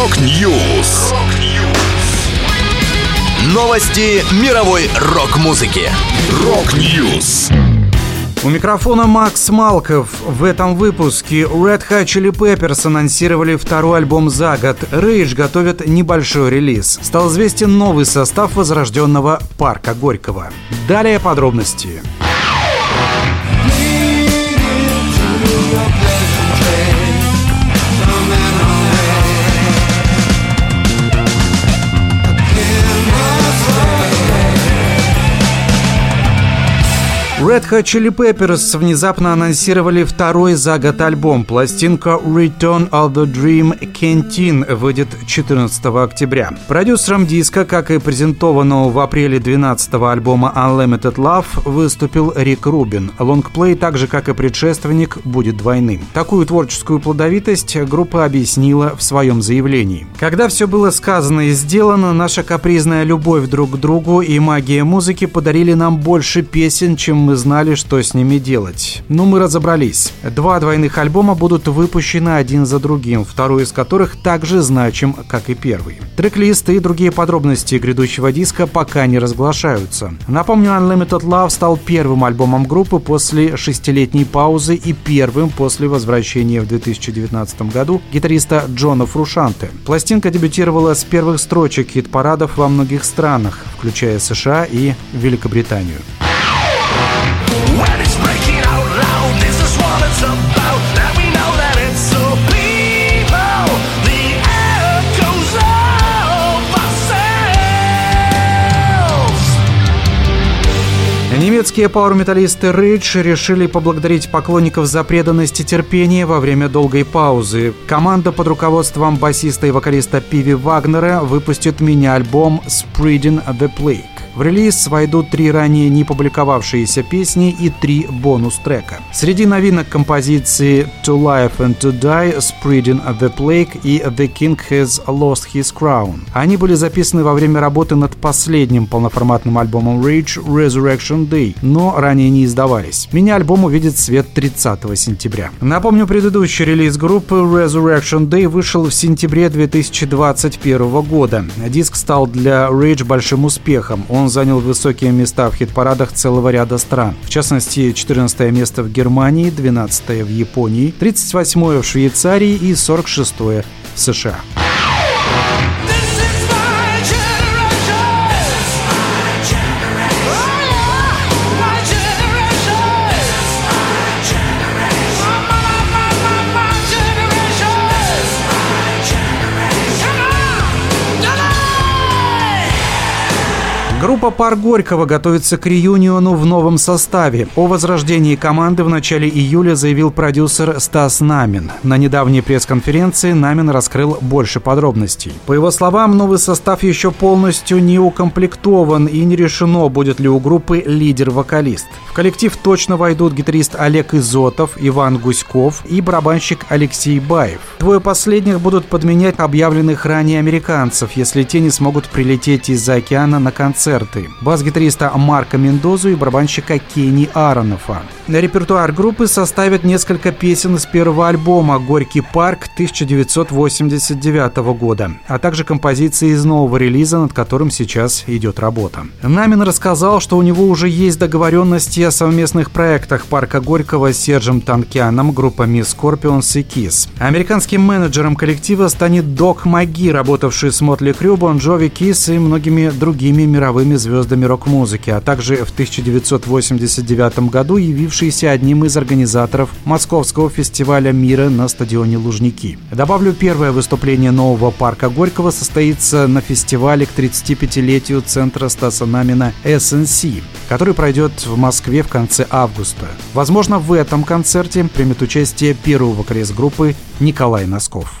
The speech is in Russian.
Rock News. Новости мировой рок-музыки. Rock News. У микрофона Макс Малков. В этом выпуске Red Hot Chili Peppers анонсировали второй альбом за год. Rage готовит небольшой релиз. Стал известен новый состав возрожденного парка Горького. Далее подробности. Red Hot Chili Peppers внезапно анонсировали второй за год альбом. Пластинка Return of the Dream Canteen выйдет 14 октября. Продюсером диска, как и презентованного в апреле 12-го альбома Unlimited Love, выступил Рик Рубин. Лонгплей, так же как и предшественник, будет двойным. Такую творческую плодовитость группа объяснила в своем заявлении. Когда все было сказано и сделано, наша капризная любовь друг к другу и магия музыки подарили нам больше песен, чем мы знали, что с ними делать. Но мы разобрались. Два двойных альбома будут выпущены один за другим, второй из которых также значим, как и первый. Трек-листы и другие подробности грядущего диска пока не разглашаются. Напомню, Unlimited Love стал первым альбомом группы после шестилетней паузы и первым после возвращения в 2019 году гитариста Джона Фрушанте. Пластинка дебютировала с первых строчек хит-парадов во многих странах, включая США и Великобританию. Немецкие пауэр-металлисты Rage решили поблагодарить поклонников за преданность и терпение во время долгой паузы. Команда под руководством басиста и вокалиста Пиви Вагнера выпустит мини-альбом «Spreading the Plague». В релиз войдут три ранее не публиковавшиеся песни и три бонус-трека. Среди новинок композиции «To Life and To Die», «Spreading the Plague» и «The King Has Lost His Crown». Они были записаны во время работы над последним полноформатным альбомом Rage «Resurrection Day», но ранее не издавались. Мини-альбом увидит свет 30 сентября. Напомню, предыдущий релиз группы «Resurrection Day» вышел в сентябре 2021 года. Диск стал для Rage большим успехом. Он он занял высокие места в хит-парадах целого ряда стран. В частности, 14 место в Германии, 12 в Японии, 38 в Швейцарии и 46 в США. Группа пар Горького готовится к реюниону в новом составе. О возрождении команды в начале июля заявил продюсер Стас Намин. На недавней пресс-конференции Намин раскрыл больше подробностей. По его словам, новый состав еще полностью не укомплектован и не решено, будет ли у группы лидер-вокалист. В коллектив точно войдут гитарист Олег Изотов, Иван Гуськов и барабанщик Алексей Баев. Двое последних будут подменять объявленных ранее американцев, если те не смогут прилететь из-за океана на концерт концерты. Бас-гитариста Марка Мендозу и барабанщика Кенни Аронофа. Репертуар группы составят несколько песен из первого альбома «Горький парк» 1989 года, а также композиции из нового релиза, над которым сейчас идет работа. Намин рассказал, что у него уже есть договоренности о совместных проектах парка Горького с Сержем Танкианом, группами Scorpions и Kiss. Американским менеджером коллектива станет Док Маги, работавший с Мотли Крю, Бон Джови, Kiss и многими другими мировыми мировыми звездами рок-музыки, а также в 1989 году явившийся одним из организаторов Московского фестиваля мира на стадионе Лужники. Добавлю, первое выступление нового парка Горького состоится на фестивале к 35-летию центра Стаса Намина SNC, который пройдет в Москве в конце августа. Возможно, в этом концерте примет участие первый вокалист группы Николай Носков.